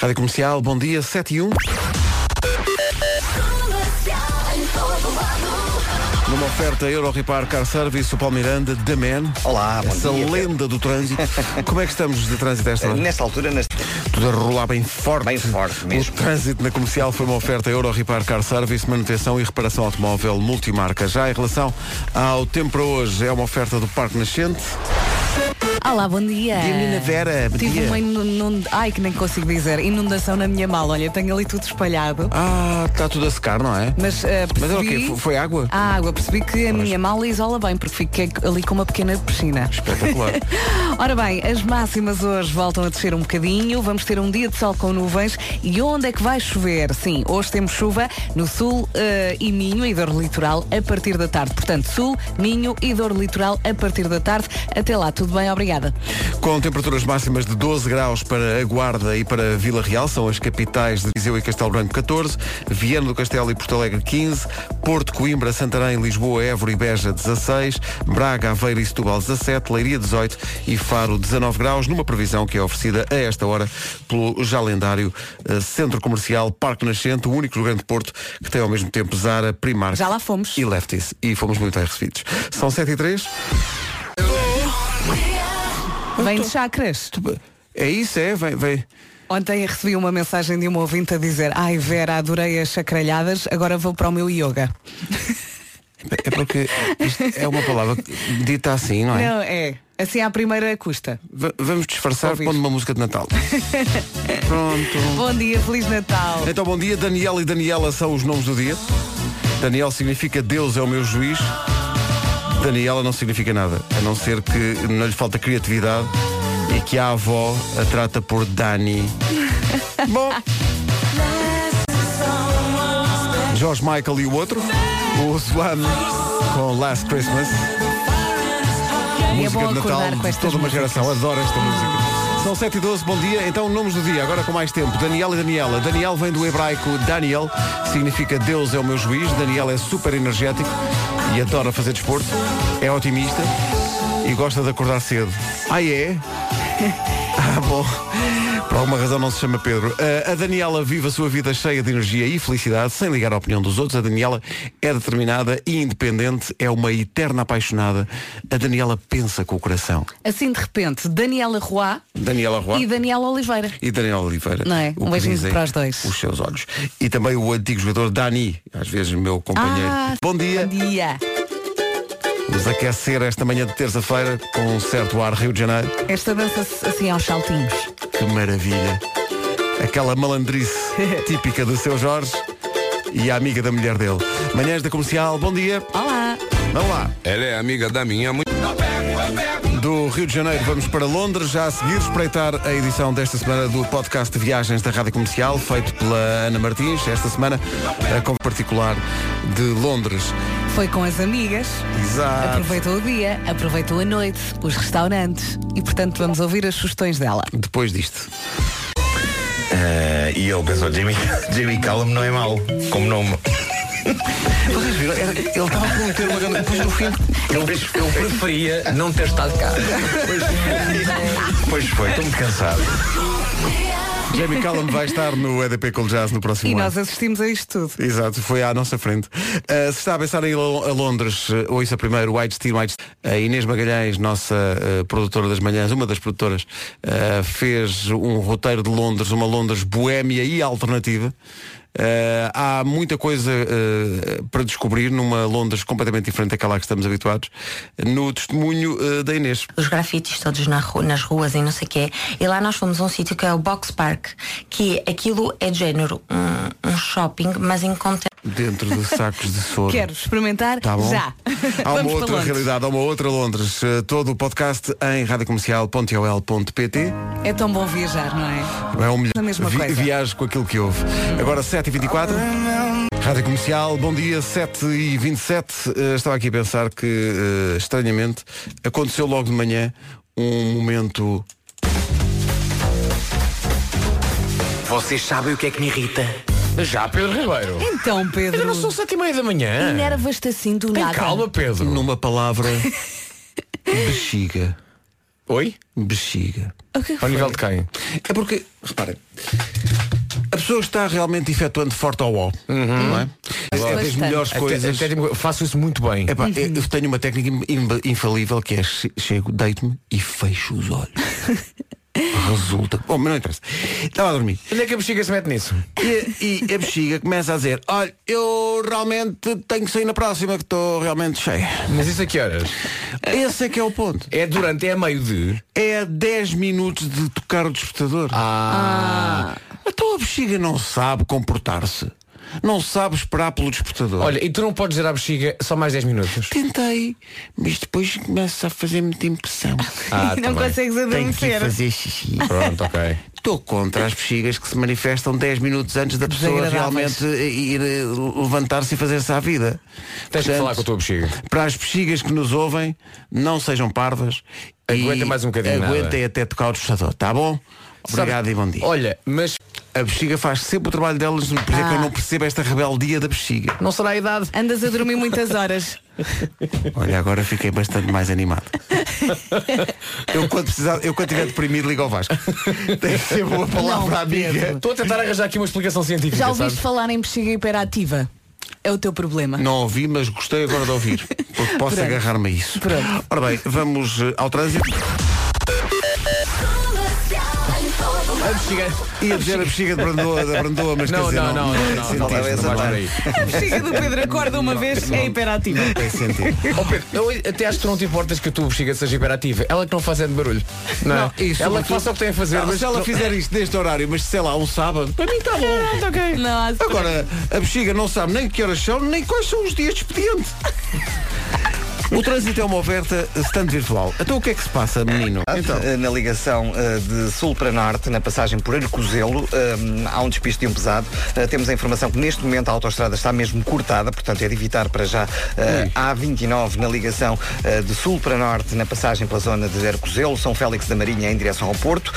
Rádio Comercial, bom dia, 7 e 1. Numa oferta Euro Repar Car Service, o Paulo Miranda, The Man. Olá, bom Essa dia. lenda do trânsito. Como é que estamos de trânsito esta hora? Nesta altura, neste... Tudo a rolar bem forte. Bem forte O mesmo. trânsito na comercial foi uma oferta Euro Repar Car Service, manutenção e reparação automóvel multimarca. Já em relação ao tempo para hoje, é uma oferta do Parque Nascente. Olá, bom dia. Dia, menina Vera, bom Tive dia. uma inundação. Ai, que nem consigo dizer. Inundação na minha mala. Olha, tenho ali tudo espalhado. Ah, está tudo a secar, não é? Mas, eh, Mas é o percebi... quê? Foi- água? A água, percebi que a minha mala isola bem, porque fiquei ali com uma pequena piscina. Espetacular. Ora bem, as máximas hoje voltam a descer um bocadinho, vamos ter um dia de sol com nuvens e onde é que vai chover? Sim, hoje temos chuva no sul eh, e Minho e dor litoral a partir da tarde. Portanto, sul, Minho e dor litoral a partir da tarde. Até lá, tudo bem? Obrigada. Com temperaturas máximas de 12 graus para a Guarda e para Vila Real, são as capitais de Viseu e Castelo Branco 14, Viana do Castelo e Porto Alegre 15, Porto, Coimbra, Santarém, Lisboa, Évora e Beja 16, Braga, Aveiro e Setúbal 17, Leiria 18 e Faro 19 graus, numa previsão que é oferecida a esta hora pelo já lendário eh, Centro Comercial Parque Nascente, o único no Grande Porto que tem ao mesmo tempo Zara, Primark Já lá fomos. e Lefties. E fomos muito bem recebidos. São 7 e 3. Vem de chakras. É isso, é, vem, vem. Ontem recebi uma mensagem de uma ouvinte a dizer Ai Vera, adorei as chacralhadas, agora vou para o meu yoga. É porque isto é uma palavra dita assim, não é? Não, é. Assim à primeira custa. Va- vamos disfarçar pondo uma música de Natal. Pronto. Bom dia, Feliz Natal. Então, bom dia. Daniel e Daniela são os nomes do dia. Daniel significa Deus é o meu juiz. Daniela não significa nada, a não ser que não lhe falta criatividade e que a avó a trata por Dani. Bom. George Michael e o outro, o Swan com Last Christmas. É música de Natal de toda uma músicas. geração. Adoro esta música. São 7 e 12, bom dia. Então, nomes do dia, agora com mais tempo. Daniel e Daniela. Daniel vem do hebraico Daniel, significa Deus é o meu juiz. Daniel é super energético e adora fazer desporto. É otimista e gosta de acordar cedo. Ah, é? Ah, bom. Por alguma razão não se chama Pedro. Uh, a Daniela vive a sua vida cheia de energia e felicidade, sem ligar à opinião dos outros. A Daniela é determinada e independente, é uma eterna apaixonada. A Daniela pensa com o coração. Assim de repente, Daniela Roy Daniela Roy e Daniela Oliveira. e Daniela Oliveira. Não é? Um beijinho para os dois. Os seus olhos. E também o antigo jogador Dani, às vezes meu companheiro. Ah, bom dia. Bom dia. Vamos aquecer esta manhã de terça-feira com um certo ar Rio de Janeiro. Esta dança-se assim aos saltinhos. Que maravilha. Aquela malandrice típica do seu Jorge e a amiga da mulher dele. Manhãs da Comercial, bom dia. Olá. Vamos lá. Ela é amiga da minha mãe. Do Rio de Janeiro vamos para Londres, já a seguir espreitar a edição desta semana do podcast de viagens da Rádio Comercial, feito pela Ana Martins, esta semana a com particular de Londres. Foi com as amigas. Exato. Aproveitou o dia, aproveitou a noite, os restaurantes e portanto vamos ouvir as sugestões dela. Depois disto. Eh, e ele pensou, Jimmy, Jimmy Callum não é mau, como nome. Vocês viram? Ele estava a prometer uma grande. Depois no fim. Eu, eu preferia não ter estado cá. Pois foi, estou muito cansado. Jamie Callum vai estar no EDP Cool Jazz no próximo E ano. nós assistimos a isto tudo. Exato, foi à nossa frente. Uh, se está a pensar em ir a Londres, uh, ouça primeiro White Steel White Steel. A Inês Magalhães, nossa uh, produtora das manhãs, uma das produtoras, uh, fez um roteiro de Londres, uma Londres boémia e alternativa. Uh, há muita coisa uh, para descobrir numa Londres completamente diferente daquela que estamos habituados, no testemunho uh, da Inês. os grafites todos na ru- nas ruas e não sei o quê. E lá nós fomos a um sítio que é o Box Park, que aquilo é de género um, um shopping, mas em conta Dentro de sacos de soro. Quero experimentar Tá já. Há uma outra realidade, há uma outra Londres. Todo o podcast em radiocomercial.ol.pt É tão bom viajar, não é? É um. A mesma Vi- coisa. Viaje com aquilo que houve. Agora 7h24. Rádio Comercial, bom dia, 7h27. Uh, estava aqui a pensar que, uh, estranhamente, aconteceu logo de manhã um momento. Vocês sabem o que é que me irrita? Já, Pedro Ribeiro. Então, Pedro. Eu não são sete e meia da manhã. Enervas-te assim do Tem nada. calma, Pedro. Numa palavra. bexiga. Oi? Bexiga. O que Ao foi? nível de quem? É porque, reparem, pessoa está realmente efetuando forte ao wall, não é? É das melhores Até- coisas. até digo, faço isso muito bem. Epá, eu eu tenho uma técnica im- infalível que é che- chego, deito-me e fecho os olhos. Resulta. Bom, mas não interessa. Estava a dormir. Onde é que a bexiga se mete nisso? E, e a bexiga começa a dizer, olha, eu realmente tenho que sair na próxima que estou realmente cheia. Mas isso a que horas? Esse é que é o ponto. É durante, é a meio de. É a 10 minutos de tocar o despertador. Ah. Então a bexiga não sabe comportar-se. Não sabe esperar pelo despertador. Olha, e tu não podes dizer à bexiga só mais 10 minutos. Tentei, mas depois começa a fazer muita impressão. Ah, não também. consegues Tenho que ir adormecer. fazer xixi. Pronto, ok. Estou contra as bexigas que se manifestam 10 minutos antes da pessoa Desagradáveis. realmente ir eh, levantar-se e fazer-se à vida. Tens que Portanto, falar com a tua bexiga. Para as bexigas que nos ouvem, não sejam parvas. Aguenta e mais um bocadinho, Aguentem até tocar o despertador, tá bom? Obrigado Sabe- e bom dia. Olha, mas A bexiga faz sempre o trabalho delas, por isso é que eu não percebo esta rebeldia da bexiga. não será a idade. Andas a dormir muitas horas. Olha, agora fiquei bastante mais animado. Eu quando precisar, eu quando estiver deprimido ligo ao Vasco. Tem que ser boa palavra Não, amiga. Estou a tentar arranjar aqui uma explicação científica. Já ouviste sabes? falar em bexiga hiperativa? É o teu problema. Não ouvi, mas gostei agora de ouvir. Porque posso agarrar-me a isso. Pronto. Ora bem, vamos eh, ao trânsito. A bexiga. Ia dizer a bexiga de Brandoa, da Brandoa, mas Não, quer dizer, não, não, não, não, não, não, não não. A bexiga do Pedro acorda uma vez é hiperativa. Tem sentido. Ó Pedro, eu até acho que tu não te importas que a tua bexiga seja hiperativa. Ela que não faz é de barulho. Não, é? Não, e ela que faça o que tem a fazer. Não, mas se ela não- fizer isto neste horário, mas sei lá, um sábado, para mim está bom. ok. Não, Agora, a bexiga não sabe nem que horas são, nem quais são os dias de expediente. O trânsito é uma oferta stand virtual. Então o que é que se passa, menino? Então, Eh, Na ligação eh, de sul para norte, na passagem por Arcozelo, eh, há um despiste de um pesado. Temos a informação que neste momento a autoestrada está mesmo cortada, portanto é de evitar para já eh, a A29 na ligação de sul para norte, na passagem pela zona de Arcozelo, São Félix da Marinha em direção ao Porto.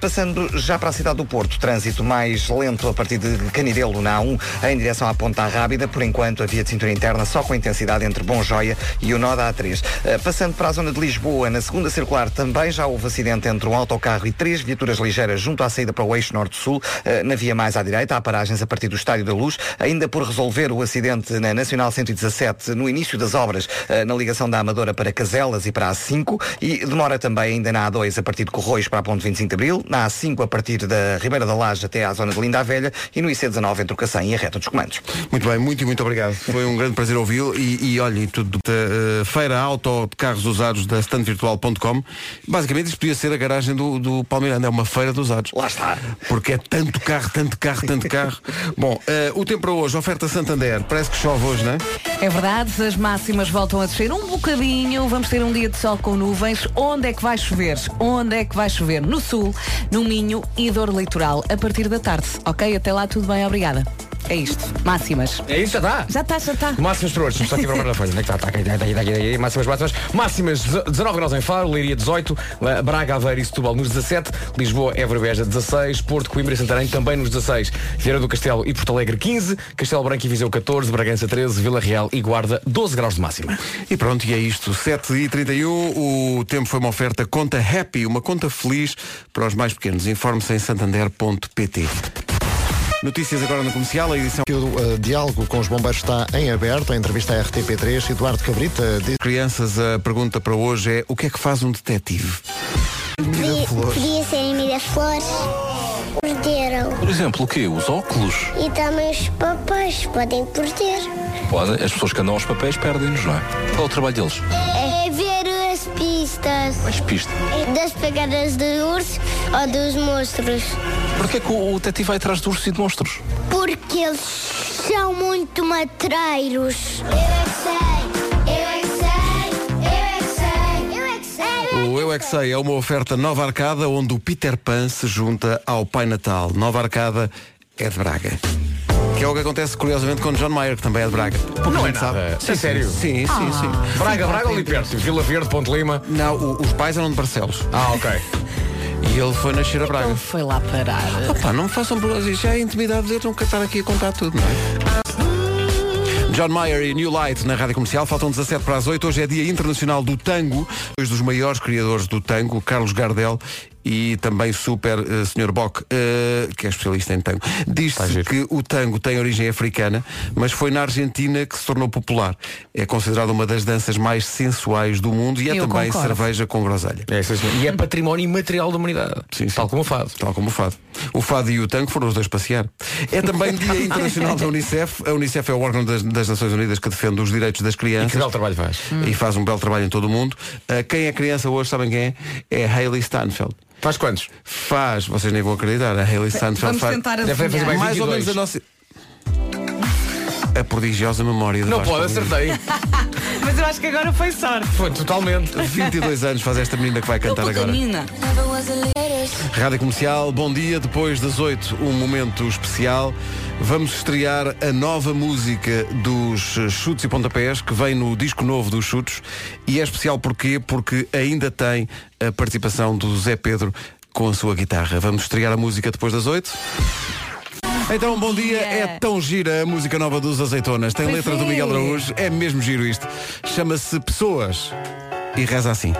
Passando já para a cidade do Porto, trânsito mais lento a partir de Canidelo na A1 em direção à Ponta Rábida. Por enquanto, a via de cintura interna só com intensidade entre Bom Joia e o nó da A3. Eh, Passando para a zona de Lisboa, na segunda circular também já houve acidente entre um autocarro e três viaturas ligeiras junto à saída para o eixo norte-sul, eh, na via mais à direita. Há paragens a partir do Estádio da Luz. Ainda por resolver o acidente na Nacional 117 no início das obras, eh, na ligação da Amadora para Caselas e para a A5. E demora também ainda na A2 a partir de Corroios para a Ponte 25 de Abril, na A5 a partir da Ribeira da Laje até à zona de Linda a Velha e no IC19 entre o Cacém e a reta dos comandos. muito bem, muito e muito obrigado. Foi um grande prazer ouvi-lo e, e olha, tudo eh, feira auto de carros usados da standvirtual.com. Basicamente isto podia ser a garagem do, do Palmeiranda, é uma feira de usados. Lá está. Porque é tanto carro, tanto carro, tanto carro. Bom, eh, o tempo para hoje, oferta Santander. Parece que chove hoje, não é? É verdade, as máximas voltam a descer um bocadinho. Vamos ter um dia de sol com nuvens. Onde é que vai chover? Onde é que vai chover? No sul, no Minho e dor litoral, a partir da tarde. Ok? Até lá, tudo bem, obrigada. É isto. Máximas. É isso, já está. Já está, já está. Máximas para hoje, só aqui para a folha. Onde é que está? Está aqui, está aqui, está aqui, está aqui. Máximas, máximas. Máximas 19 graus em Faro, Leiria 18, Braga, Aveiro e Setúbal nos 17, Lisboa, Évora Beja 16, Porto, Coimbra e Santarém também nos 16, Vieira do Castelo e Porto Alegre 15, Castelo Branco e Viseu 14, Bragança 13, Vila Real e Guarda 12 graus de máxima. E pronto, e é isto. 7 e 31 o tempo foi uma oferta conta Happy, uma conta feliz para os mais pequenos. Informe-se em santander.pt. Notícias agora no comercial, a edição O uh, diálogo com os bombeiros está em aberto. A entrevista à RTP3. Eduardo Cabrita diz Crianças, a pergunta para hoje é o que é que faz um detetive? Podia, podia ser em Miraflores. Perderam. Por exemplo, o quê? Os óculos? E também os papéis podem perder. Podem. As pessoas que andam aos papéis perdem-nos, não é? Qual é o trabalho deles? É ver as pistas Mais pista. das pegadas de urso ou dos monstros. Porquê é que o, o detetive vai atrás de ursos e de monstros? Porque eles são muito matreiros. Eu é que sei, eu é que sei, eu é que sei, eu é que sei. O Eu É Que Sei é uma oferta Nova Arcada onde o Peter Pan se junta ao Pai Natal. Nova Arcada é de Braga. Que é o que acontece curiosamente com John Mayer, que também é de Braga. Pouca Não é nada. sabe. É sério? Sim, sim, sim. Braga, Braga ou ali perto? Vila Verde, Ponte Lima. Não, o- os pais eram de Barcelos. Ah, ok. E ele foi nascer a Braga. Ele foi lá parar. Opa, não me façam problemas, isto é intimidade deles, não quero estar aqui a contar tudo, não é? John Mayer e New Light na Rádio Comercial, faltam 17 para as 8. Hoje é Dia Internacional do Tango. Dois dos maiores criadores do tango, Carlos Gardel e também super eh, Sr. Bock, eh, que é especialista em tango. Diz-se que o tango tem origem africana, mas foi na Argentina que se tornou popular. É considerado uma das danças mais sensuais do mundo e é Eu também concordo. cerveja com groselha. É, isso mesmo. e é património imaterial da humanidade. Tal como o fado. Tal como o fado. O fado e o tango foram os dois passear. É também Dia Internacional da Unicef. A Unicef é o órgão das, das Nações Unidas que defende os direitos das crianças. E que belo trabalho faz. E faz um belo trabalho em todo o mundo. Ah, quem é criança hoje, sabem quem é? É Hayley Stanfield. Faz quantos? Faz, vocês nem vão acreditar. A Hayley Stanfield Vamos faz. tentar Deve fazer adivinhar. mais ou 22. menos a nossa. A prodigiosa memória de Não Vasco pode, acertei. Mas eu acho que agora foi sorte. Foi totalmente. 22 anos faz esta menina que vai cantar agora. Pequenina. Rádio Comercial, bom dia. Depois das 8, um momento especial. Vamos estrear a nova música dos Chutes e Pontapés, que vem no disco novo dos Chutes. E é especial porquê? Porque ainda tem a participação do Zé Pedro com a sua guitarra. Vamos estrear a música depois das 8. Então, bom dia. É tão gira a música nova dos Azeitonas. Tem Pois letra do. Miguel Araújo. É mesmo giro isto. Chama-se Pessoas. E reza assim.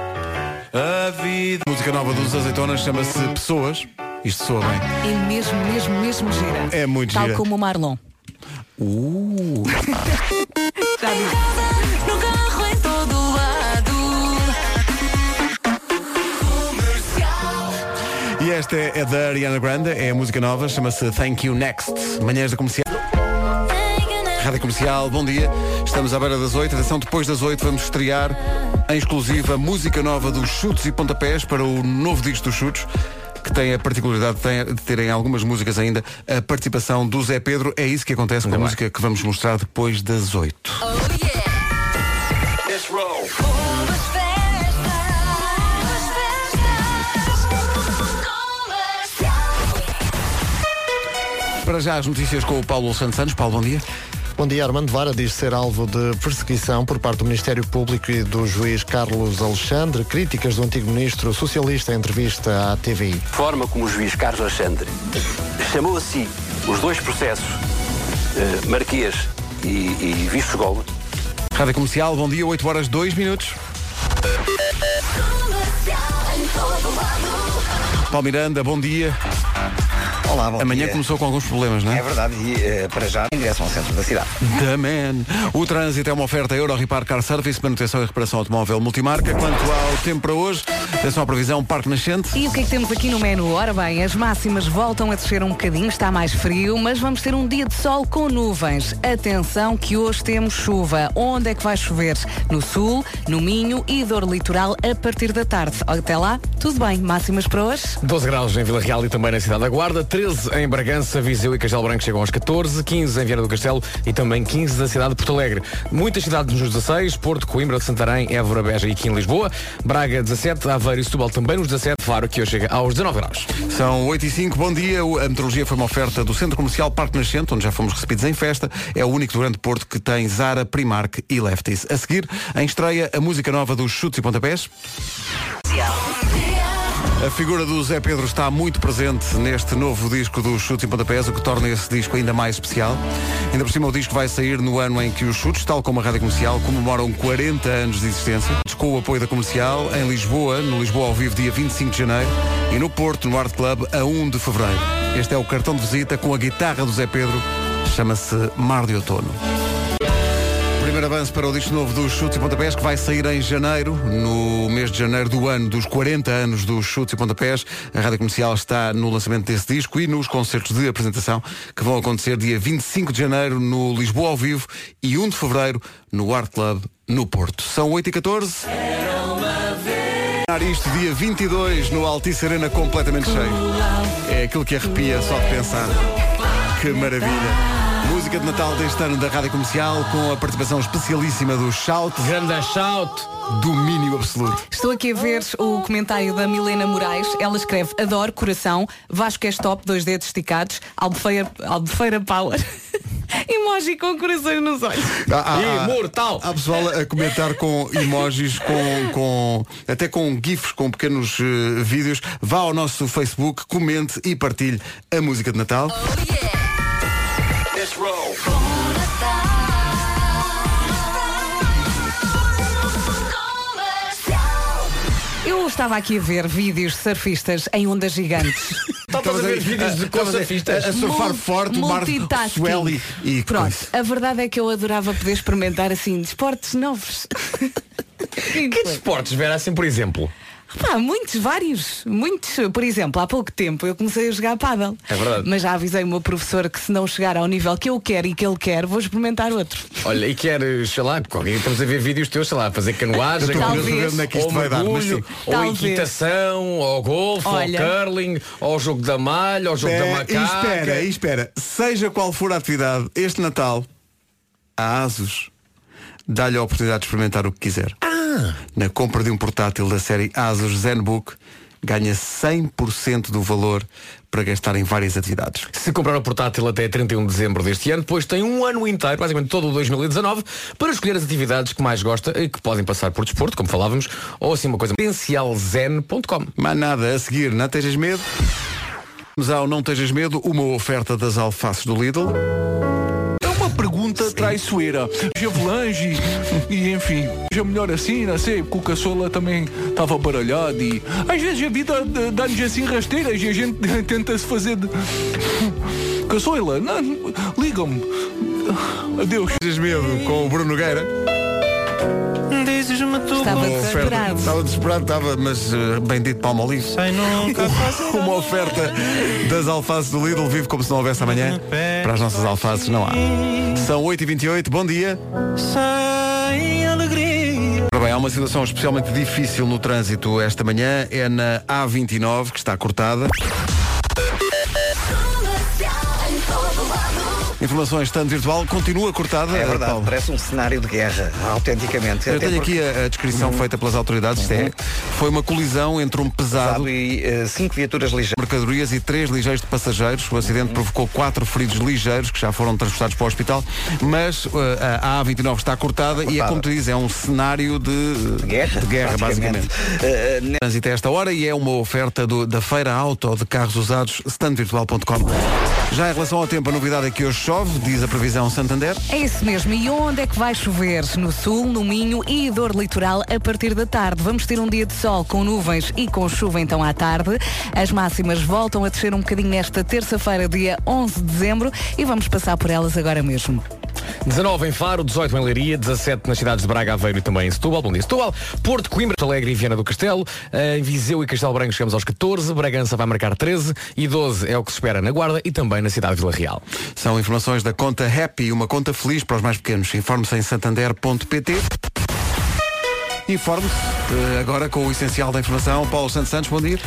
A vida. A música nova dos Azeitonas chama-se Pessoas. Isto soa bem. É mesmo, mesmo, mesmo gira. É muito Tal gira. como o Marlon. Uh. Já vi. E esta é, é da Ariana Grande, é a música nova, chama-se Thank You Next. Manhãs da Comercial. Rádio Comercial, bom dia. Estamos à beira das 8. Atenção, depois das 8 vamos estrear em exclusiva a música nova dos Chutes e Pontapés para o novo disco dos Chutes. Que tem a particularidade de ter- de terem algumas músicas ainda a participação do Zé Pedro. É isso que acontece com a música que vamos mostrar depois das 8. Para já as notícias com o Paulo Santos Santos. Paulo, bom dia. Bom dia, Armando Vara diz ser alvo de perseguição por parte do Ministério Público e do juiz Carlos Alexandre. Críticas do antigo ministro socialista em entrevista à TVI. forma como o juiz Carlos Alexandre chamou a si os dois processos, eh, Marquês e, e Vice-Golo, Rádio Comercial, bom dia, 8 horas 2 minutos. Paulo Miranda, bom dia. Olá, bom Amanhã dia. começou com alguns problemas, não é? É verdade, e eh, para já em direção ao centro da cidade. The man. O trânsito é uma oferta Euro Repar Car Service, manutenção e reparação automóvel multimarca. Quanto ao tempo para hoje, atenção à previsão, Parque Nascente. E o que é que temos aqui no menu? Ora bem, as máximas voltam a descer um bocadinho, está mais frio, mas vamos ter um dia de sol com nuvens. Atenção que hoje temos chuva. Onde é que vai chover? No sul, no Minho e dor litoral a partir da tarde. Até lá, tudo bem. Máximas para hoje? 12 graus em Vila Real e também na cidade da Guarda, 13 em Bragança, Viseu e Castelo Branco chegam aos 14, 15 em Viana do Castelo e também 15 na cidade de Porto Alegre. Muitas cidades nos 16, Porto, Coimbra, Santarém, Évora, Beja e aqui em Lisboa, Braga 17, Aveiro e Setúbal também nos 17, Faro que hoje chega aos 19 graus. São 8 e 5, bom dia. A meteorologia foi uma oferta do Centro Comercial Parque Nascente, onde já fomos recebidos em festa. É o único do Grande Porto que tem Zara, Primark e Lefties. A seguir, em estreia, a música nova dos Chutes e Pontapés. A figura do Zé Pedro está muito presente neste novo disco dos Chutes e Pontapés, o que torna esse disco ainda mais especial. Ainda por cima o disco vai sair no ano em que os Chutes, tal como a Rádio Comercial, comemoram 40 anos de existência. Com o apoio da Comercial, em Lisboa, no Lisboa ao vivo, dia 25 de janeiro, e no Porto, no Art Club, a 1 de fevereiro. Este é o cartão de visita com a guitarra do Zé Pedro, chama-se Mar de Outono. Primeiro avanço para o disco novo dos Chutes e Pontapés, que vai sair em janeiro, no mês de janeiro do ano dos 40 anos dos Chutes e Pontapés. A Rádio Comercial está no lançamento desse disco e nos concertos de apresentação que vão acontecer dia 25 de janeiro no Lisboa ao vivo e 1 de fevereiro no Art Club no Porto. São 8 e 14 isto dia 22 no Altice Arena completamente cheio. É aquilo que arrepia só de pensar. Que maravilha. Música de Natal deste ano da Rádio Comercial com a participação especialíssima do Shout. Grande Shout. Domínio absoluto. Estou aqui a ver o comentário da Milena Moraes. Ela escreve: Adoro, coração, Vasco é top, dois dedos esticados, Albufeira, Albufeira Power. Emoji com corações nos olhos. Há, há- Imortal. Há pessoal a comentar com emojis, com, com até com gifs, com pequenos eh, vídeos. Vá ao nosso Facebook, comente e partilhe a música de Natal. Eu Eu estava aqui a ver vídeos de surfistas em ondas gigantes. Estavas a ver vídeos de a- surfistas? a surfar Mul- forte, o mar multitasking. swell e, e Pronto, coisa. a verdade é que eu adorava poder experimentar assim desportos novos. Que desportos, Vera, assim, por exemplo? Pá, muitos, vários, muitos. Por exemplo, há pouco tempo eu comecei a jogar pádel. É verdade. Mas já avisei o meu professor que se não chegar ao nível que eu quero e que ele quer, vou experimentar outro. Olha, e queres, sei lá, qualquer- estamos a ver vídeos teus, sei lá, fazer canoagem, Eu Talvez. onde é que isto ou vai dar, mas sim. ou Talvez. equitação, ou golfe, Olha. ou curling, ou jogo da malha, ou jogo da É, e macaca. espera, e espera, seja qual for a atividade, este Natal, a ASUS dá-lhe a oportunidade de experimentar o que quiser. Na compra de um portátil da série ASUS ZenBook, ganha 100% do valor para gastar em várias atividades. Se comprar o portátil até 31 de dezembro deste ano, depois tem um ano inteiro, basicamente todo o 2019, para escolher as atividades que mais gosta e que podem passar por desporto, como falávamos, ou assim uma coisa potencialzen.com. Mais nada a seguir, não tejas medo. Vamos ao Não Tejas Medo, uma oferta das alfaces do Lidl. Pergunta traiçoeira. Javelange e enfim, já melhor assim, não sei, porque o caçola também estava baralhado e às vezes a vida dá-nos assim rasteiras e a gente tenta-se fazer de. Caçola, não, ligam-me. Adeus. Medo com o Bruno Nogueira. Estava Uma oferta- desesperado. Estava desesperado, estava, mas uh, bendito Palmolive. Uma oferta das alfaces do Lidl, vive como se não houvesse amanhã. Para as nossas alfaces não há. São 8h28, bom dia. Ora bem, há uma situação especialmente difícil no trânsito esta manhã, é na A29, que está cortada. Informações tanto virtual, continua cortada. É verdade, Paulo. parece um cenário de guerra, autenticamente. Eu Até tenho porque- aqui a, a descrição feita pelas autoridades. Isto é, foi uma colisão entre um pesado Pesado e eh, cinco viaturas ligeiras. mercadorias e três ligeiros de passageiros. O acidente provocou quatro feridos ligeiros que já foram transportados para o hospital. Mas uh, a A29 está cortada, e é Cortada. como tu dizes, é um cenário de, De guerra, de guerra basicamente. Ne- Trânsito a esta hora e é uma oferta do- da Feira Auto de Carros Usados, standvirtual.com. Já em relação ao tempo, a novidade é que hoje chove, diz a previsão Santander. É isso mesmo. E onde é que vai chover? No sul, no Minho e dor litoral a partir da tarde. Vamos ter um dia de sol com nuvens e com chuva então à tarde. As máximas voltam a descer um bocadinho nesta terça-feira, dia 11 de dezembro, e vamos passar por elas agora mesmo. 19 em Faro, 18 em Leiria, 17 nas cidades de Braga, Aveiro e também em Setúbal. Bom dia, Setúbal. Porto, Coimbra, Alegre e Viana do Castelo. Eh, Em Viseu e Castelo Branco chegamos aos 14. Bragança vai marcar 13 e 12 é o que se espera na Guarda e também na cidade de Vila Real. São informações da conta Happy, uma conta feliz para os mais pequenos. Informe-se em santander.pt. Informe-se eh, agora com o essencial da informação. Paulo Santos Santos, bom dia.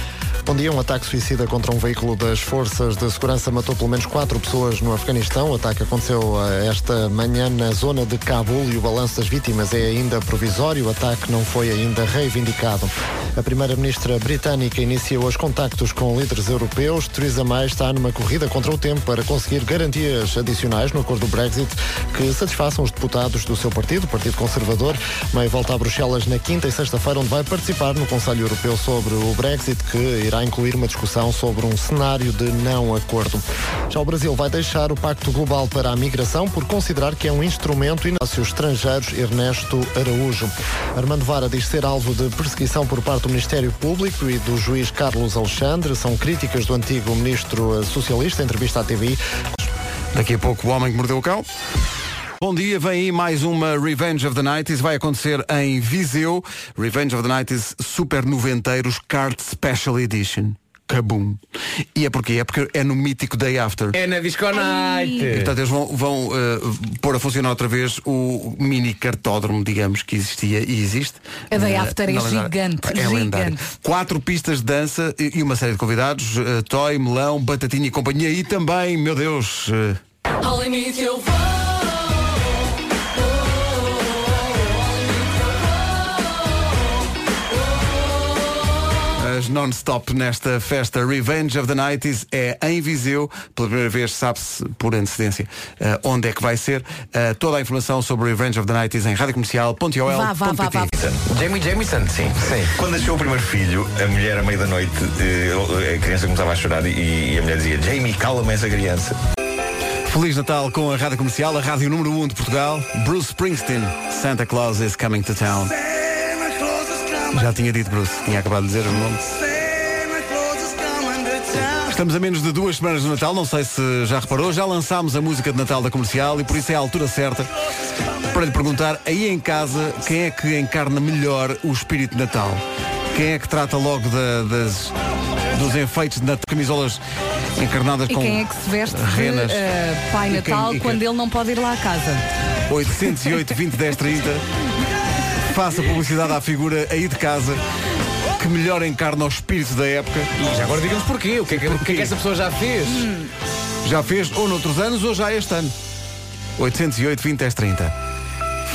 Bom dia, um ataque suicida contra um veículo das forças de segurança matou pelo menos quatro pessoas no Afeganistão. O ataque aconteceu eh, esta manhã na zona de Cabul e o balanço das vítimas é ainda provisório. O ataque não foi ainda reivindicado. A primeira-ministra britânica inicia hoje contactos com líderes europeus. Theresa May está numa corrida contra o tempo para conseguir garantias adicionais no acordo do Brexit que satisfaçam os deputados do seu partido, o Partido Conservador. May volta a Bruxelas na quinta e sexta-feira, onde vai participar no Conselho Europeu sobre o Brexit, que irá incluir uma discussão sobre um cenário de não acordo. Já o Brasil vai deixar o Pacto Global para a Migração por considerar que é um instrumento inácio estrangeiros Ernesto Araújo. Armando Vara diz ser alvo de perseguição por parte do Ministério Público e do juiz Carlos Alexandre. São críticas do antigo ministro socialista, entrevista à TVI. Daqui a pouco o homem que mordeu o cão. Bom dia, vem aí mais uma Revenge of the 90s. Vai acontecer em Viseu. Revenge of the 90s Super Noventeiros Card Special Edition. Cabum. E é porque É porque é no mítico Day After. É na Disco Night. E, portanto, eles vão, vão eh, pôr a funcionar outra vez o mini cartódromo, digamos, que existia e existe. A Day Eh, After é gigante, É lendário. gigante. Quatro pistas de dança e e uma série de convidados. eh, Toy, Melão, Batatinha e companhia. E também, meu Deus... eh, As non-stop nesta festa Revenge of the 90s é em Viseu. Pela primeira vez sabe-se por antecedência eh, onde é que vai ser. Eh, toda a informação sobre Revenge of the 90s em radiocomercial.ol.pt Vá, vá, vá, vá. Jamie Jamison, sim. Sim. Quando nasceu o primeiro filho, a mulher, à meia da noite, eh, a criança começava a chorar e, e a mulher dizia: Jamie, calma essa criança. Feliz Natal com a Rádio Comercial, a rádio número 1 um de Portugal. Bruce Springsteen, Santa Claus is coming to town. Já tinha dito, Bruce. Tinha acabado de dizer o nome. Estamos a menos de duas semanas do Natal, não sei se já reparou, já lançámos a música de Natal da comercial e por isso é a altura certa para lhe perguntar aí em casa quem é que encarna melhor o espírito de Natal. Quem é que trata logo da- das, dos enfeites de Natal, camisolas encarnadas E com quem é que se veste de renas. eh, Pai E quem- Natal e quem- quando ele não pode ir lá à casa? 808 20 10 30 Faça publicidade à figura aí de casa que melhor encarna o espírito da época. E já agora digamos porquê. O que é que, o que é que essa pessoa já fez? Já fez ou noutros anos ou já este ano. 808 20 10 30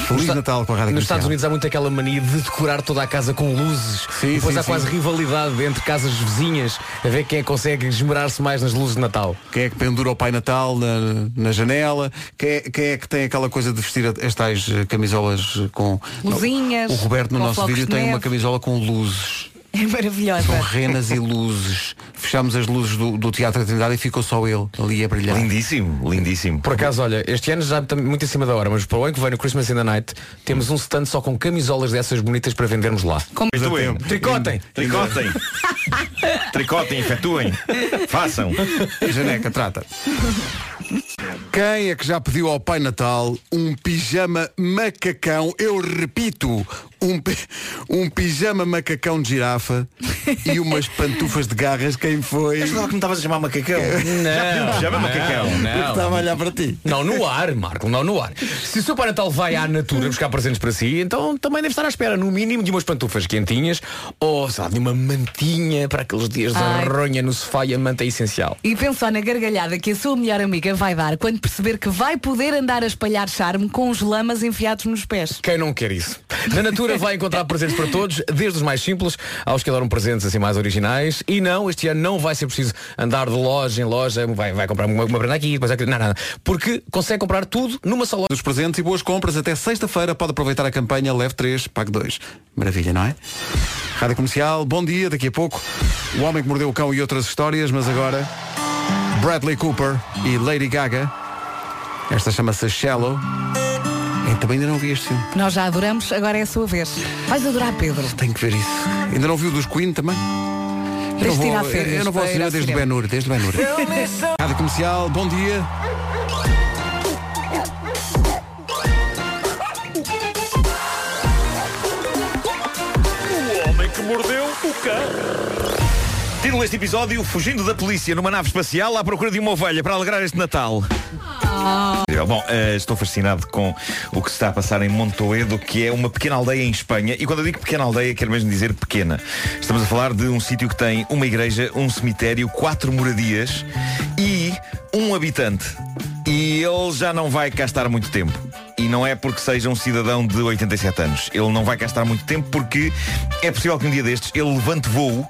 Feliz Nos Natal com a Rádio Nos Estados. Unidos há muito aquela mania de decorar toda a casa com luzes. Sim, depois sim, há quase sim. rivalidade entre casas vizinhas a ver quem é que consegue esmerar-se mais nas luzes de Natal. Quem é que pendura o Pai Natal na, na janela? Quem é, quem é que tem aquela coisa de vestir as tais eh, camisolas eh, com. Luzinhas, O Roberto no nosso vídeo de tem uma camisola com luzes. É maravilhosa. Com renas e luzes. Fechámos as luzes do, do Teatro da Trindade e ficou só ele ali a brilhar. Lindíssimo, lindíssimo. Por acaso, olha, este ano já estamos muito em cima da hora, mas para o ano que vem no Christmas in the Night temos um stand só com camisolas dessas bonitas para vendermos lá. Efetuem. Tricotem! Tricotem. Tricotem, efetuem. Façam. Janeca, trata. Quem é que já pediu ao Pai Natal um pijama macacão? Eu repito, um, um pijama macacão de girafa e umas pantufas de garras. Quem foi? Eu que me estavas a chamar macacão. Um pijama macacão. não. Estava a olhar para ti. Não, no ar, Marco, não no ar. Se o seu Pai Natal vai à natura buscar presentes para si, então também deve estar à espera, no mínimo, de umas pantufas quentinhas ou, sei lá, de uma mantinha para aqueles dias Ai. de ronha no sofá e a manta é essencial. E pensou na gargalhada que a sua melhor amiga vai dar quando perceber que vai poder andar a espalhar charme com os lamas enfiados nos pés. Quem não quer isso? Na Natura vai encontrar presentes para todos, desde os mais simples aos que adoram presentes assim mais originais. E não, este ano não vai ser preciso andar de loja em loja, vai, vai comprar uma, uma prenda aqui, depois aqui, não, não, não. Porque consegue comprar tudo numa só loja. Dos presentes e boas compras até sexta-feira pode aproveitar a campanha Leve 3, Pague 2. Maravilha, não é? Rádio Comercial, bom dia, daqui a pouco O Homem que Mordeu o Cão e outras histórias, mas agora Bradley Cooper e Lady Gaga. Esta chama-se Shallow. Eu também ainda não vi este filme. Nós já adoramos, agora é a sua vez. Vais adorar, Pedro. Tenho que ver isso. Ainda não vi o dos Queen também? Eu não vou, à férias eu não vou ao cinema ao desde. Ben-Hur, desde o Ben-Hur. Rádio Comercial, bom dia. O homem que mordeu o cão. Título deste episódio, fugindo da polícia numa nave espacial à procura de uma ovelha para alegrar este Natal. Bom, eh, estou fascinado com o que se está a passar em Montoedo, que é uma pequena aldeia em Espanha. E quando eu digo pequena aldeia, quero mesmo dizer pequena. Estamos a falar de um sítio que tem uma igreja, um cemitério, quatro moradias e um habitante. E ele já não vai cá estar muito tempo. E não é porque seja um cidadão de 87 anos. Ele não vai cá estar muito tempo porque é possível que um dia destes ele levante voo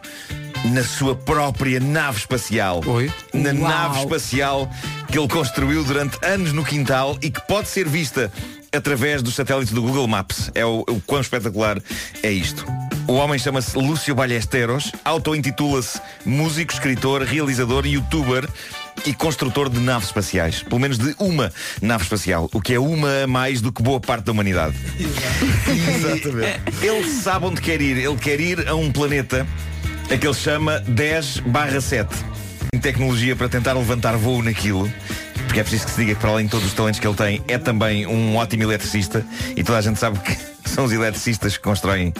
na sua própria nave espacial. Oi? Na Uau. nave espacial que ele construiu durante anos no quintal e que pode ser vista através dos satélites do Google Maps. É o, o quão espetacular é isto. O homem chama-se Lúcio Ballesteros, auto-intitula-se músico, escritor, realizador, youtuber e construtor de naves espaciais. Pelo menos de uma nave espacial, o que é uma a mais do que boa parte da humanidade. Exatamente. Ele sabe onde quer ir. Ele quer ir a um planeta a que ele chama 10 barra 7. Tem tecnologia para tentar levantar voo naquilo. Porque é preciso que se diga que para além de todos os talentos que ele tem, é também um ótimo eletricista. E toda a gente sabe que são os eletricistas que constroem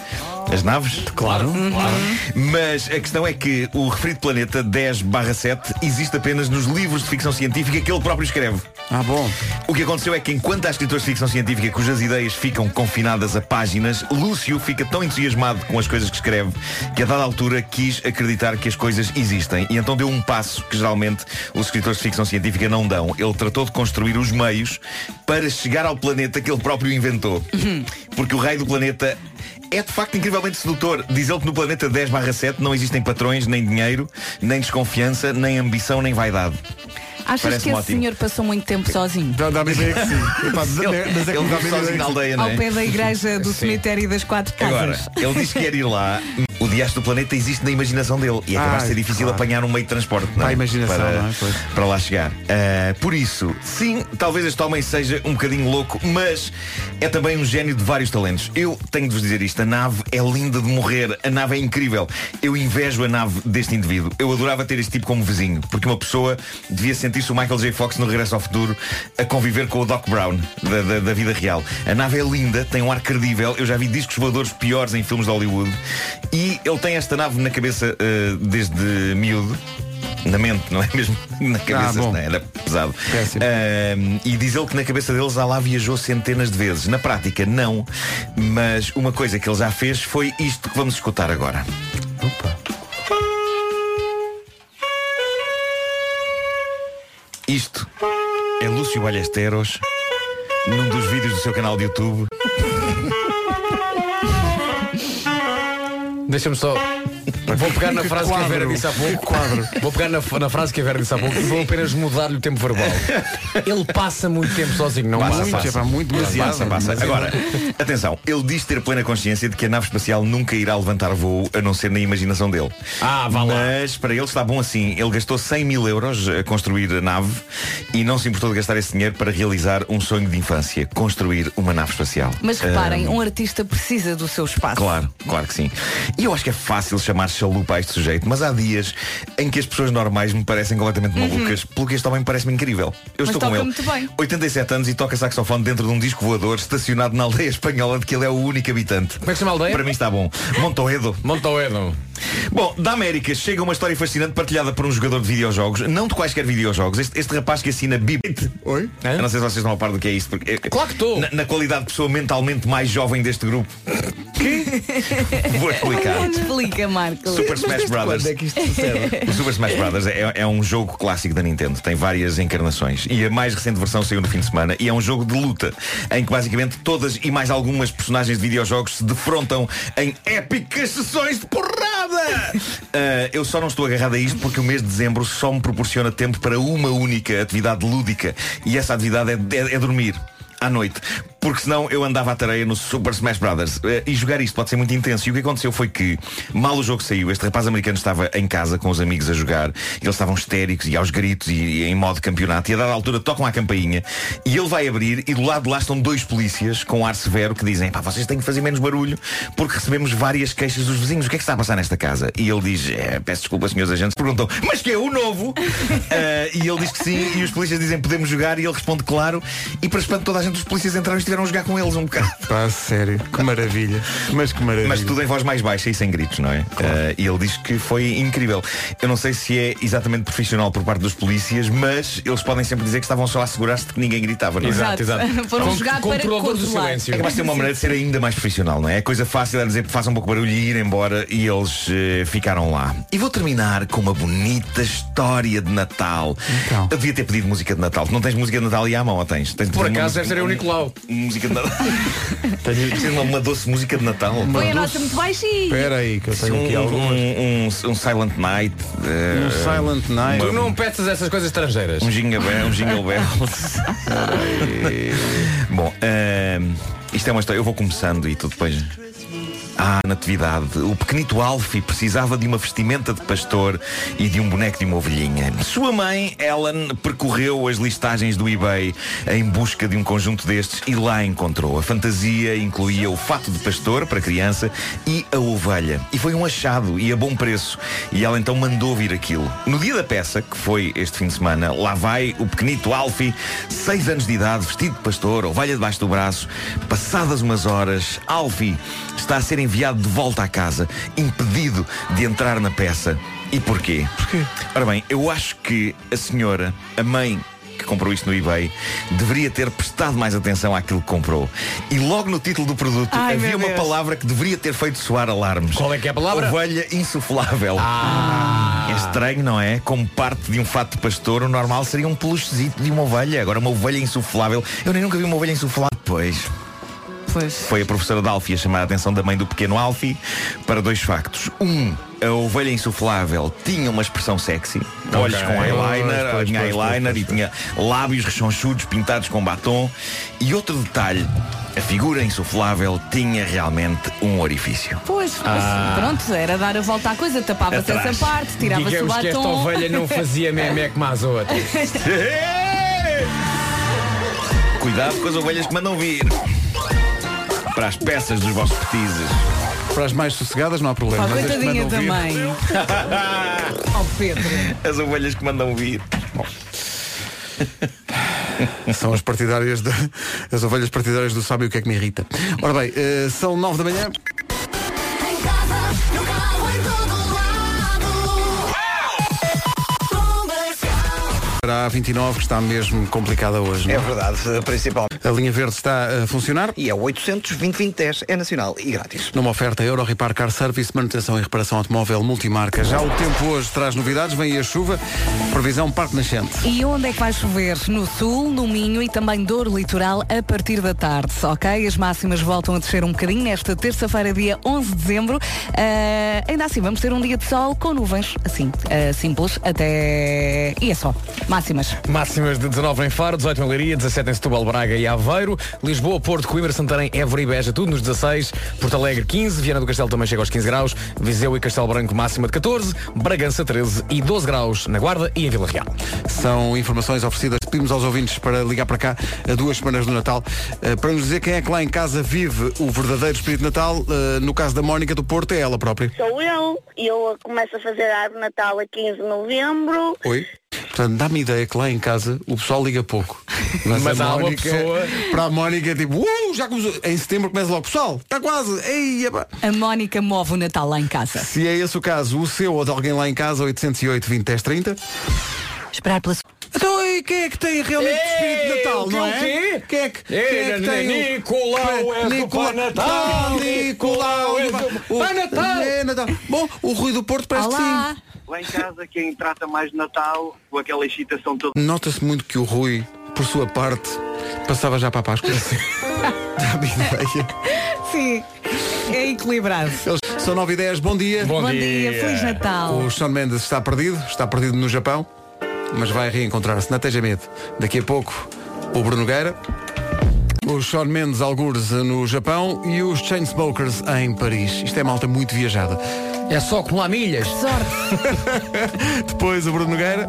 as naves. Claro, claro. Mas a questão é que o referido planeta 10 barra 7 existe apenas nos livros de ficção científica que ele próprio escreve. Ah, bom. O que aconteceu é que enquanto há escritores de ficção científica cujas ideias ficam confinadas a páginas, Lúcio fica tão entusiasmado com as coisas que escreve que a dada altura quis acreditar que as coisas existem e então deu um passo que geralmente os escritores de ficção científica não dão. Ele tratou de construir os meios para chegar ao planeta que ele próprio inventou. Porque o raio do planeta é de facto incrivelmente sedutor. Diz ele que no planeta 10 7 não existem patrões, nem dinheiro, nem desconfiança, nem ambição, nem vaidade. Achas que esse ótimo. senhor passou muito tempo sozinho? Dá- Dá-me a ideia que sim. Epá, mas Ele, é que ele vive sozinho na aldeia, não Ao é? pé da igreja do Sim. cemitério das quatro casas. Agora, ele diz que quer ir lá. O diacho do planeta existe na imaginação dele. E é capaz de ser difícil claro. apanhar um meio de transporte. não é? Para imaginação, para, não é? Pois. para lá chegar. Ah, por isso, sim, talvez este homem seja um bocadinho louco, mas é também um gênio de vários talentos. Eu tenho de vos dizer isto, a nave é linda de morrer, a nave é incrível. Eu invejo a nave deste indivíduo. Eu adorava ter este tipo como vizinho, porque uma pessoa devia sentir-se o Michael J. Fox no Regresso ao Futuro a conviver com o Doc Brown da, da- da vida real. A nave é linda, tem um ar credível. Eu já vi discos voadores piores em filmes de Hollywood. E ele tem esta nave na cabeça ah, desde miúdo. Na mente, não é mesmo? Na cabeça, bom. não é? era pesado. Ahm, e diz ele que na cabeça dele já lá viajou centenas de vezes. Na prática, não. Mas uma coisa que ele já fez foi isto que vamos escutar agora. Isto é Lúcio Ballesteros num dos vídeos do seu canal de YouTube. Deixa-me só. Vou pegar na Que frase que a Vera disse há pouco. que quadro. Vou pegar na, na frase que a Vera disse há pouco e vou apenas mudar-lhe o tempo verbal. Ele passa muito tempo sozinho, não Passa, passa. passa. é pá, muito demasiado. Passa, passa. Agora, atenção, ele diz ter plena consciência de que a nave espacial nunca irá levantar voo a não ser na imaginação dele. Ah, vá lá. Mas para ele está bom assim. Ele gastou 100 mil euros a construir a nave e não se importou de gastar esse dinheiro para realizar um sonho de infância, construir uma nave espacial. Mas reparem, Ah, um artista precisa do seu espaço. Claro, claro que sim. E eu acho que é fácil chamar chalupa a este sujeito, mas há dias em que as pessoas normais me parecem completamente malucas, pelo que este homem parece-me incrível. Eu Uhum. Mas estou com ele. muito bem. 87 anos e toca saxofone dentro de um disco voador estacionado na aldeia espanhola de que ele é o único habitante. Como é que se chama a aldeia? Para mim está bom. Montoedo. Montoedo. Bom, da América chega uma história fascinante partilhada por um jogador de videojogos, não de quaisquer videojogos. Este, este rapaz que assina Bibit. Oi? Eu não sei se vocês estão a par do que é isto. Porque, Claro que estou. Na, na qualidade de pessoa mentalmente mais jovem deste grupo. Vou explicar. Explica, Marco. Super Smash Brothers. é que isto sucede? O Super Smash Brothers é, é um jogo clássico da Nintendo, tem várias encarnações e a mais recente versão saiu no fim de semana e é um jogo de luta em que basicamente todas e mais algumas personagens de videojogos se defrontam em épicas sessões de porrada. Ah, eu só não estou agarrado a isto porque o mês de dezembro só me proporciona tempo para uma única atividade lúdica e essa atividade é, é- é dormir. À noite, porque senão eu andava à tareia no Super Smash Brothers Eh, e jogar isto pode ser muito intenso. E o que aconteceu foi que, mal o jogo saiu, este rapaz americano estava em casa com os amigos a jogar, eles estavam histéricos e aos gritos e, e em modo campeonato, e a dada altura tocam à campainha e ele vai abrir e do lado de lá estão dois polícias com ar severo que dizem, pá, vocês têm que fazer menos barulho porque recebemos várias queixas dos vizinhos. O que é que está a passar nesta casa? E ele diz, "É, peço desculpa, senhores agentes, perguntam, mas que é o novo? Eh, e ele diz que sim, e os polícias dizem, podemos jogar, e ele responde, claro, e para espanto toda a gente, os polícias entraram e estiveram a jogar com eles um bocado. Pá, sério, que maravilha. Mas que maravilha. Mas tudo em voz mais baixa e sem gritos, não é? Eh, e ele diz que foi incrível. Eu não sei se é exatamente profissional por parte dos polícias, mas eles podem sempre dizer que estavam só a assegurar-se de que ninguém gritava, não é? Exato, exato. Foram Con- jogar para Controlador do controlar. silêncio. É capaz de uma maneira de ser ainda mais profissional, não é? A coisa fácil é dizer façam um pouco de barulho e ir embora e eles eh, ficaram lá. E vou terminar com uma bonita história de Natal. Então. Eu devia ter pedido música de Natal. Tu não tens música de Natal e à mão, ou tens? tens Por acaso deve ser eu, Nicolau. Música de Natal. De uma, uma doce música de Natal. Põe a nota muito baixinha. Espera aí, que eu Um, tenho aqui algumas. um, um, um Silent Night. eh, Um Silent Night. Tu não peças essas coisas estrangeiras. Um jingle bell, um jingle bells. Bom, ehm, isto é uma história. Eu vou começando e tu depois. Ah, natividade. O pequenito Alfie precisava de uma vestimenta de pastor e de um boneco de uma ovelhinha. Sua mãe, Ellen, percorreu as listagens do eBay em busca de um conjunto destes e lá encontrou. A fantasia incluía o fato de pastor para criança e a ovelha. E foi um achado e a bom preço. E ela então mandou vir aquilo. No dia da peça, que foi este fim de semana, lá vai o pequenito Alfie, seis anos de idade, vestido de pastor, ovelha debaixo do braço. Passadas umas horas, Alfie está a ser enviado de volta à casa, impedido de entrar na peça. E porquê? Porquê? Ora bem, eu acho que a senhora, a mãe que comprou isto no eBay, deveria ter prestado mais atenção àquilo que comprou. E logo no título do produto Ai, havia uma Deus. palavra que deveria ter feito soar alarmes. Qual é que é a palavra? Ovelha insuflável. Ah. É estranho, não é? Como parte de um fato de pastor, o normal seria um peluchezito de uma ovelha. Agora uma ovelha insuflável. Eu nem nunca vi uma ovelha insuflável. Pois. Pois. Foi a professora de Alfie a chamar a atenção da mãe do pequeno Alfie para dois factos. Um, a ovelha insuflável tinha uma expressão sexy, olhos com eyeliner, Pois, pois, tinha pois, eyeliner pois, e tinha lábios rechonchudos pintados com batom. E outro detalhe, a figura insuflável tinha realmente um orifício. Pois, Ah. pronto, era dar a volta à coisa, tapava-se essa parte, tirava-se o Digamos que esta batom. ovelha não fazia como as outras. Cuidado com as ovelhas que mandam vir. Para as peças dos vossos petizes. Para as mais sossegadas não há problema. Oh, mas coitadinha também. oh Pedro. As ovelhas que mandam vir. São as partidárias de, as ovelhas partidárias do Sabe o que é que me irrita. Ora bem, eh, são nove da manhã. Para a 29 que está mesmo complicada hoje. É não verdade, principal. A linha verde está a funcionar. E é 800 2010 é nacional e grátis. Numa oferta Euro Repar Car Service, manutenção e reparação automóvel multimarca. Já o tempo hoje traz novidades, vem a chuva, previsão Parque Nascente. E onde é que vai chover? No sul, no Minho e também Douro Litoral a partir da tarde, ok? As máximas voltam a descer um bocadinho nesta terça-feira, dia 11 de dezembro. Ah, ainda assim, vamos ter um dia de sol com nuvens, assim, ah, simples, até... E é só. Máximas. Máximas de 19 em Faro, 18 em Leiria, 17 em Setúbal, Braga e Aveiro, Lisboa, Porto, Coimbra, Santarém, Évora e Beja, tudo nos 16, Porto Alegre 15, Viana do Castelo também chega aos 15 graus, Viseu e Castelo Branco máxima de 14, Bragança 13 e 12 graus na Guarda e em Vila Real. São informações oferecidas. Pedimos aos ouvintes para ligar para cá a duas semanas do Natal eh, para nos dizer quem é que lá em casa vive o verdadeiro espírito de Natal. Eh, no caso da Mónica do Porto, é ela própria. Sou eu. Eu começo a fazer a árvore de Natal a 15 de novembro. Oi? Portanto, dá-me ideia que lá em casa o pessoal liga pouco. Mas a há uma Mónica- pessoa- Para a Mónica é tipo, uh, já começou. Em setembro começa logo, pessoal, está quase. Ei. A Mónica move o Natal lá em casa. Se é esse o caso, o seu ou de alguém lá em casa, 808 20 10 30. Esperar pela Então, e quem é que tem realmente o espírito de Natal, o não é? o quê? Quem é que, quem É, é que tem o- Nicolau és do Nicolau- Pai Natal, Nicolau do Natal. É Natal. Bom, o Rui do Porto parece que Olá! Lá em casa, quem trata mais de Natal, com aquela excitação toda. Nota-se muito que o Rui, por sua parte, passava já para a Páscoa. Dá-me ideia. Sim, é equilibrado. Eles são 9 e 10, bom dia. Bom, dia. Feliz Natal. O Sean Mendes está perdido, está perdido no Japão, mas vai reencontrar-se, não tenha medo. Daqui a pouco, o Bruno Gueira, o Sean Mendes algures no Japão e os Chainsmokers em Paris. Isto é malta muito viajada. É só acumular milhas. Sorte. Depois o Bruno Nogueira.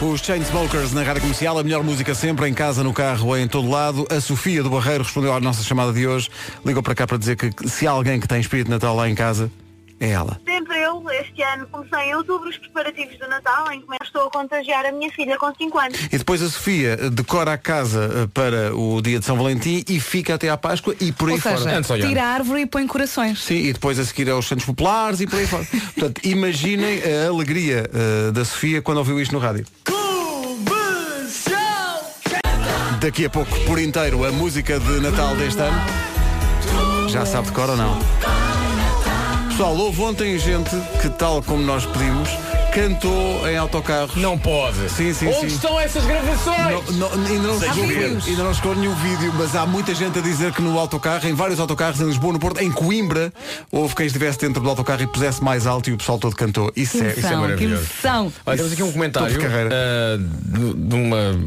Os Chainsmokers na rádio comercial, a melhor música sempre, em casa, no carro ou em todo lado. A Sofia do Barreiro respondeu à nossa chamada de hoje. Ligou para cá para dizer que se há alguém que tem espírito de Natal lá em casa, é ela. Sempre eu, este ano, comecei em outubro os preparativos do Natal, em que estou a contagiar a minha filha com 5 anos. E depois a Sofia decora a casa eh, para o dia de São Valentim e fica até à Páscoa e por aí Ou seja, fora. Antes olhar. tira a árvore e põe corações. Sim, e depois a seguir aos Santos Populares e por aí fora. Portanto, imaginem a alegria eh, da Sofia quando ouviu isto no rádio. Daqui a pouco, por inteiro, a música de Natal deste ano. Já sabe de cor ou não? Pessoal, houve ontem gente que, tal como nós pedimos, cantou em autocarros. Não pode. Sim, sim, Onde sim. estão essas gravações? Não, não, ainda, não chegou, vídeos. ainda não chegou nenhum vídeo, mas há muita gente a dizer que no autocarro, em vários autocarros, em Lisboa, no Porto, em Coimbra, houve quem estivesse dentro do autocarro e pusesse mais alto e o pessoal todo cantou. Isso é, isso é Emoção, que maravilhoso. emoção. Olha, temos aqui um comentário de, de uma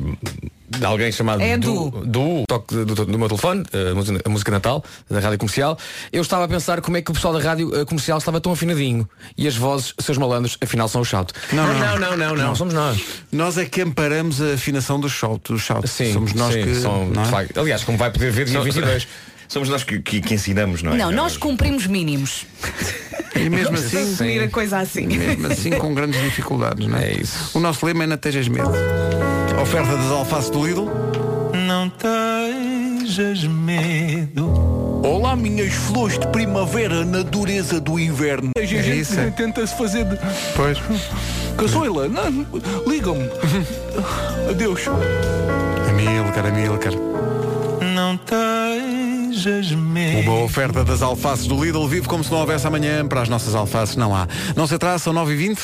de alguém chamado É do, do toque do, do meu telefone, ah, a música- a música Natal, da rádio comercial. Eu estava a pensar como é que o pessoal da rádio ah, comercial estava tão afinadinho. E as vozes, seus malandros, afinal são o shout. Não, não, não. não, não, não, somos nós. Nós é que amparamos a afinação do shout. Do shout. Sim, Somos nós sim, que. são, não é? Aliás, como vai poder ver dia 22. Somos nós que, que- que ensinamos, não é? Não, nós cumprimos mínimos. E mesmo assim, Assumir a coisa assim. mesmo assim com grandes dificuldades, não é? É isso. O nosso lema é não tejas medo. Oferta das alfaces do Lidl. Não tejas medo. Olá, minhas flores de primavera na dureza do inverno. A gente É isso, é. tenta-se fazer de. Pois. Caçoila, não, ligam-me. Adeus. Amilcar, Amilcar. Não tejas medo. Uma oferta das alfaces do Lidl. Vive como se não houvesse amanhã. Para as nossas alfaces não há. Não se atrasa, são 9h20.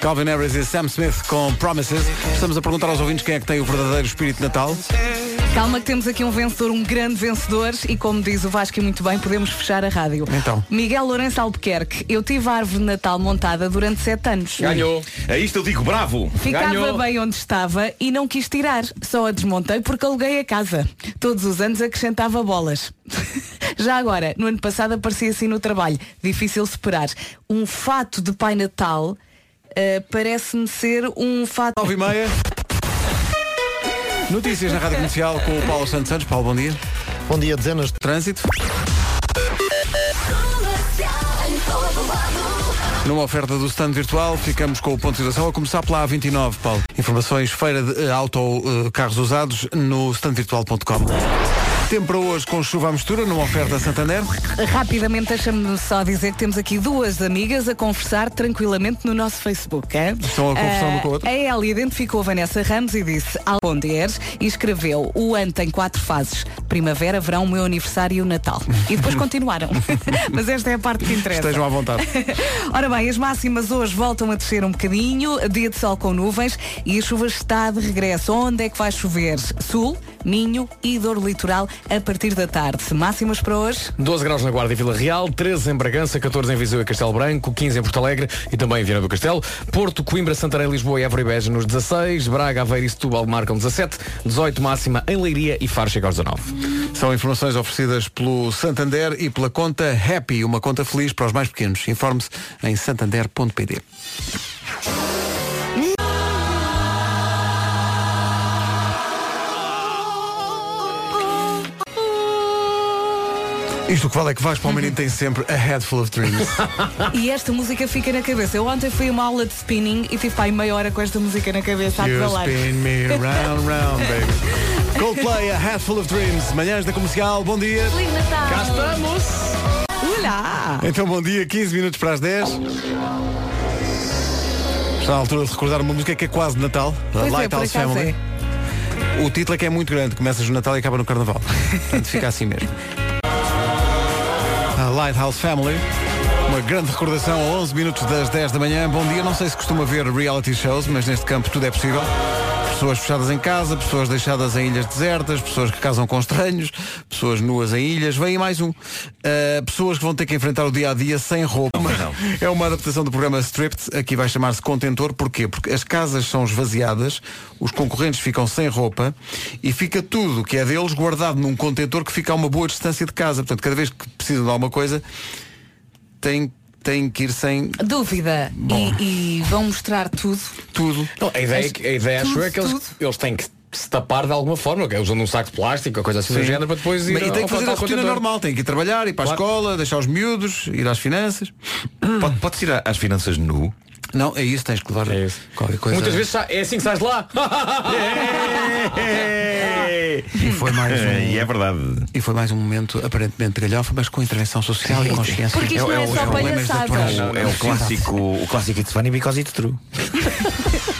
Calvin Harris e Sam Smith com Promises. Estamos a perguntar aos ouvintes quem é que tem o verdadeiro espírito Natal. Calma que temos aqui um vencedor, um grande vencedor e como diz o Vasco e muito bem, podemos fechar a rádio. Então. Miguel Lourenço Albuquerque, eu tive a árvore de Natal montada durante sete anos. A isto eu digo bravo. Ficava bem onde estava e não quis tirar. Só a desmontei porque aluguei a casa. Todos os anos acrescentava bolas. Já agora, no ano passado aparecia assim no trabalho. Difícil superar. Um fato de Pai Natal eh, parece-me ser um fato. 9 e meia. Notícias na Rádio Comercial com o Paulo Santos Santos. Paulo, bom dia. Bom dia, dezenas de trânsito. Numa oferta do stand virtual, ficamos com o ponto de situação a começar pela A29, Paulo. Informações feira de eh, auto eh, carros usados no standvirtual.com. Tempo para hoje com chuva à mistura, numa oferta Santander. Rapidamente deixa-me só dizer que temos aqui duas amigas a conversar tranquilamente no nosso Facebook. É? Estão a conversar uma com a outra? A Ellie identificou Vanessa Ramos e disse Alponder e escreveu o ano tem quatro fases. Primavera, verão, meu aniversário e o Natal. E depois continuaram. Mas esta é a parte que interessa. Estejam à vontade. Ora bem, as máximas hoje voltam a descer um bocadinho, dia de sol com nuvens e a chuva está de regresso. Onde é que vai chover? Sul, Minho e Dor Litoral a partir da tarde. Máximas para hoje? 12 graus na Guarda e Vila Real, 13 em Bragança, 14 em Viseu e Castelo Branco, 15 em Porto Alegre e também em Viana do Castelo, Porto, Coimbra, Santarém, Lisboa e Évora e Beja nos 16, Braga, Aveiro e Setúbal marcam 17, 18 máxima em Leiria e Faro chega aos 19. São informações oferecidas pelo Santander e pela conta Happy, uma conta feliz para os mais pequenos. Informe-se em santander.pd. Isto o que vale é que vais para o menino tem sempre a head full of dreams. E esta música fica na cabeça. Eu ontem fui a uma aula de spinning e tive para aí meia hora com esta música na cabeça a You pedalar. spin me round, round, baby. Coldplay, a head full of dreams. Manhãs da comercial, bom dia. Feliz Natal! Cá estamos! Olá! Então bom dia, 15 minutos para as 10. Está na altura de recordar uma música que é quase de Natal, a Pois é, Lighthouse acaso Family. O título é que é muito grande, começas no Natal e acaba no Carnaval. Portanto, fica assim mesmo. A Lighthouse Family. Uma grande recordação a 11 minutos das 10 da manhã. Bom dia. Não sei se costuma ver reality shows, mas neste campo tudo é possível. Pessoas fechadas em casa, pessoas deixadas em ilhas desertas, pessoas que casam com estranhos, pessoas nuas em ilhas. Vem mais um. Uh, pessoas que vão ter que enfrentar o dia a dia sem roupa. É uma adaptação do programa Stripped. Aqui vai chamar-se Contentor. Porquê? Porque as casas são esvaziadas, os concorrentes ficam sem roupa e fica tudo que é deles guardado num contentor que fica a uma boa distância de casa. Portanto, cada vez que precisam de alguma coisa, têm, têm que ir sem Dúvida. E, e vão mostrar tudo. tudo. Não, a ideia, Acho- a ideia acho tudo, é que eles, tudo. eles têm que se tapar de alguma forma, ok? usando um saco de plástico ou coisa assim do Sim. género para depois ir Mas- e tem que fazer a rotina normal, tem que ir trabalhar, ir para a Claro. escola, deixar os miúdos, ir às finanças. Pode, pode-se ir às finanças nu? Não, é isso, tens que levar qualquer coisa. Muitas vezes é assim que sais de lá. E foi mais um. E é verdade. E foi mais um momento aparentemente de galhofa, mas com intervenção social e consciência. Porque isto não é só problemas da palhaçada. É o clássico, o clássico It's funny because it's true.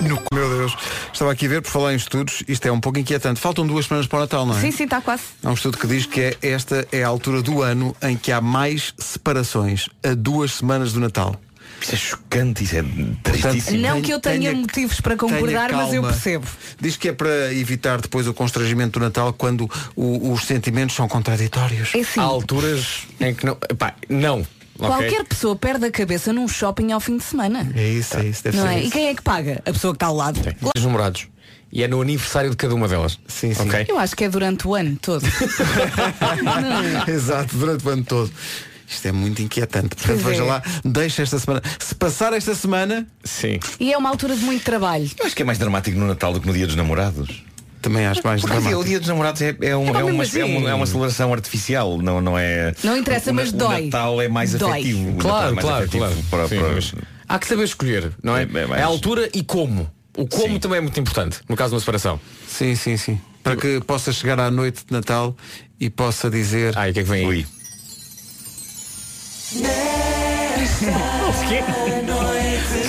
No, meu Deus. Estava aqui a ver, por falar em estudos, isto é um pouco inquietante. Faltam duas semanas para o Natal, não é? Sim, sim, está quase. Há um estudo que diz que é, esta é a altura do ano em que há mais separações, a duas semanas do Natal. Isso é chocante, isso é tristíssimo. Não que eu tenha motivos para concordar, tenha mas eu percebo. Diz que é para evitar depois o constrangimento do Natal quando o- os sentimentos são contraditórios. É assim, Há alturas em que não. Pá, não. qualquer pessoa perde a cabeça num shopping ao fim de semana. É isso, é isso, deve Não ser é? isso. E quem é que paga? A pessoa que está ao lado. Os namorados. E é no aniversário de cada uma delas. Sim, sim. Ok? Eu acho que é durante o ano todo. Exato, durante o ano todo. Isto é muito inquietante. Portanto, veja é. lá, deixa esta semana. Se passar esta semana, Sim. E é uma altura de muito trabalho. Eu acho que é mais dramático no Natal do que no dia dos namorados. também acho mais Porque o dia- o dramático. dia dos namorados é, é, um- É é uma, mesmo é, uma, assim. é uma celebração artificial, não, não é. Não interessa, o, mas o dói. Natal é mais Dói. afetivo. O Claro, é mais claro, afetivo claro. Para, Sim, para- mas Há que saber escolher, não é? É, é É, mais- a altura e como. O como também é muito importante, no caso de uma separação. Sim, sim, sim. Para que possa chegar à noite de Natal e possa dizer. Ai, o que é que vem aí? Ui.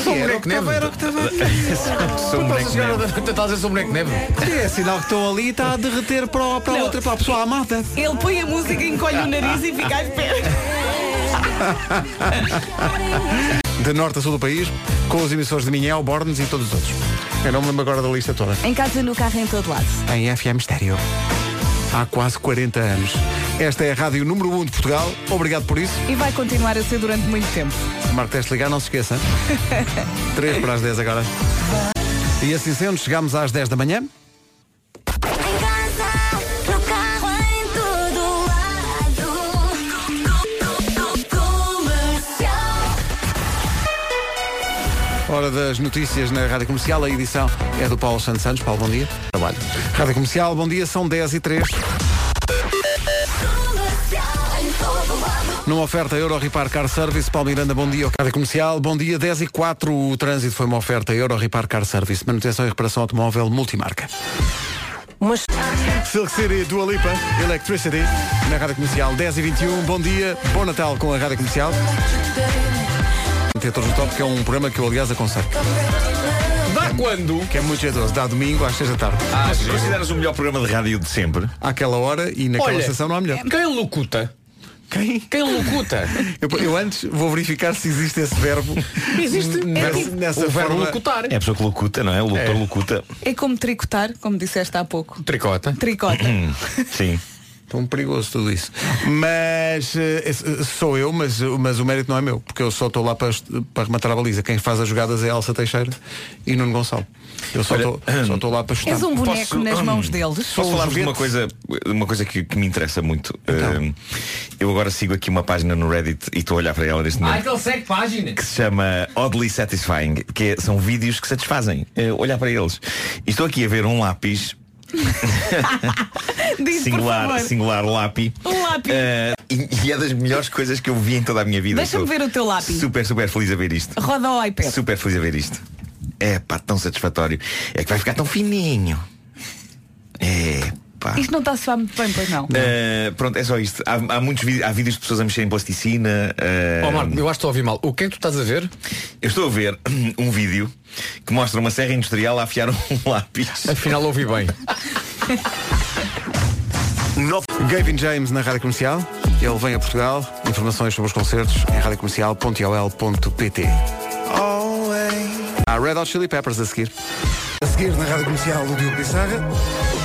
Sou um boneco de neve. Era o que estava. Sou um boneco de neve. Estás a dizer sou um boneco de neve? É sinal que estão ali e está a derreter para, o- para a Não. outra, para a pessoa amada. Ele põe a música, encolhe o nariz e fica à espera. de norte a sul do país, com os emissores de Minhel, Bornes e todos os outros. Eu não me lembro agora da lista toda. Em casa, no carro, em todo lado. Em FM Stereo. Há quase 40 anos. Esta é a rádio número 1 de Portugal. Obrigado por isso. E vai continuar a ser durante muito tempo. Marco teste ligar, não se esqueça. 3 para as 10 agora. E assim sendo, chegamos às 10 da manhã. Hora das notícias na Rádio Comercial. A edição é do Paulo Santos Santos. Paulo, bom dia. Trabalho. Rádio Comercial, bom dia. São 10 e 3. Numa oferta Euro Repar Car Service, Paulo Miranda, bom dia. Rádio Comercial, bom dia. 10 e 4. O trânsito foi uma oferta Euro Repar Car Service. Manutenção e reparação automóvel multimarca. Mas... Silk City, Dua Lipa, Electricity, na Rádio Comercial 10 e 21. Bom dia, bom Natal com a Rádio Comercial. Tetores no Top, que é um programa que eu, aliás, aconselho. Dá quando? Que é muito jeitoso. Dá domingo às 6 da tarde. Mas consideras o melhor programa de rádio de sempre? Àquela hora e naquela Olha, estação não há melhor. Quem locuta? Quem? Quem locuta? Eu, eu antes vou verificar se existe esse verbo. Existe. Nessa, É tipo- nessa o verbo forma. locutar. É a pessoa que locuta, não é? O locutor É. locuta. É como tricotar, como disseste há pouco. Tricota. Tricota. Sim. Tão perigoso tudo isso. Mas eh, esse- sou eu, mas, mas o mérito não é meu, porque eu só estou lá para, para rematar a baliza. Quem faz as jogadas é Elsa Teixeira e Nuno Gonçalo. Eu só estou lá para chutar. És um boneco Posso- nas mãos deles. Posso falar-vos de uma coisa, uma coisa que, que me interessa muito. Então. Uh, eu agora sigo aqui uma página no Reddit e estou a olhar para ela neste momento. ele segue página. que se chama Oddly Satisfying, que é- são vídeos que satisfazem eh, olhar para eles. E estou aqui a ver um lápis Diz, singular, singular lápis. Um lápis. Eh, e, e é das melhores coisas que eu vi em toda a minha vida. Deixa-me ver o teu lápis. Super, super feliz a ver isto. Roda ao iPad. Super feliz a ver isto. É pá, tão satisfatório. É que vai ficar tão fininho. É pá. Isto não está a soar muito bem, pois não. Eh, pronto, é só isto. Há, há muitos vídeos, há vídeos de pessoas a mexer em plasticina. eh, Oh, Marco, eu acho que estou a ouvir mal. O que é que tu estás a ver? Eu estou a ver um vídeo que mostra uma serra industrial a afiar um lápis. Afinal ouvi bem. Gavin James na Rádio Comercial. Ele vem a Portugal. Informações sobre os concertos em radiocomercial.ol.pt A Red Hot Chili Peppers a seguir. A seguir na Rádio Comercial o Diogo Pissarra.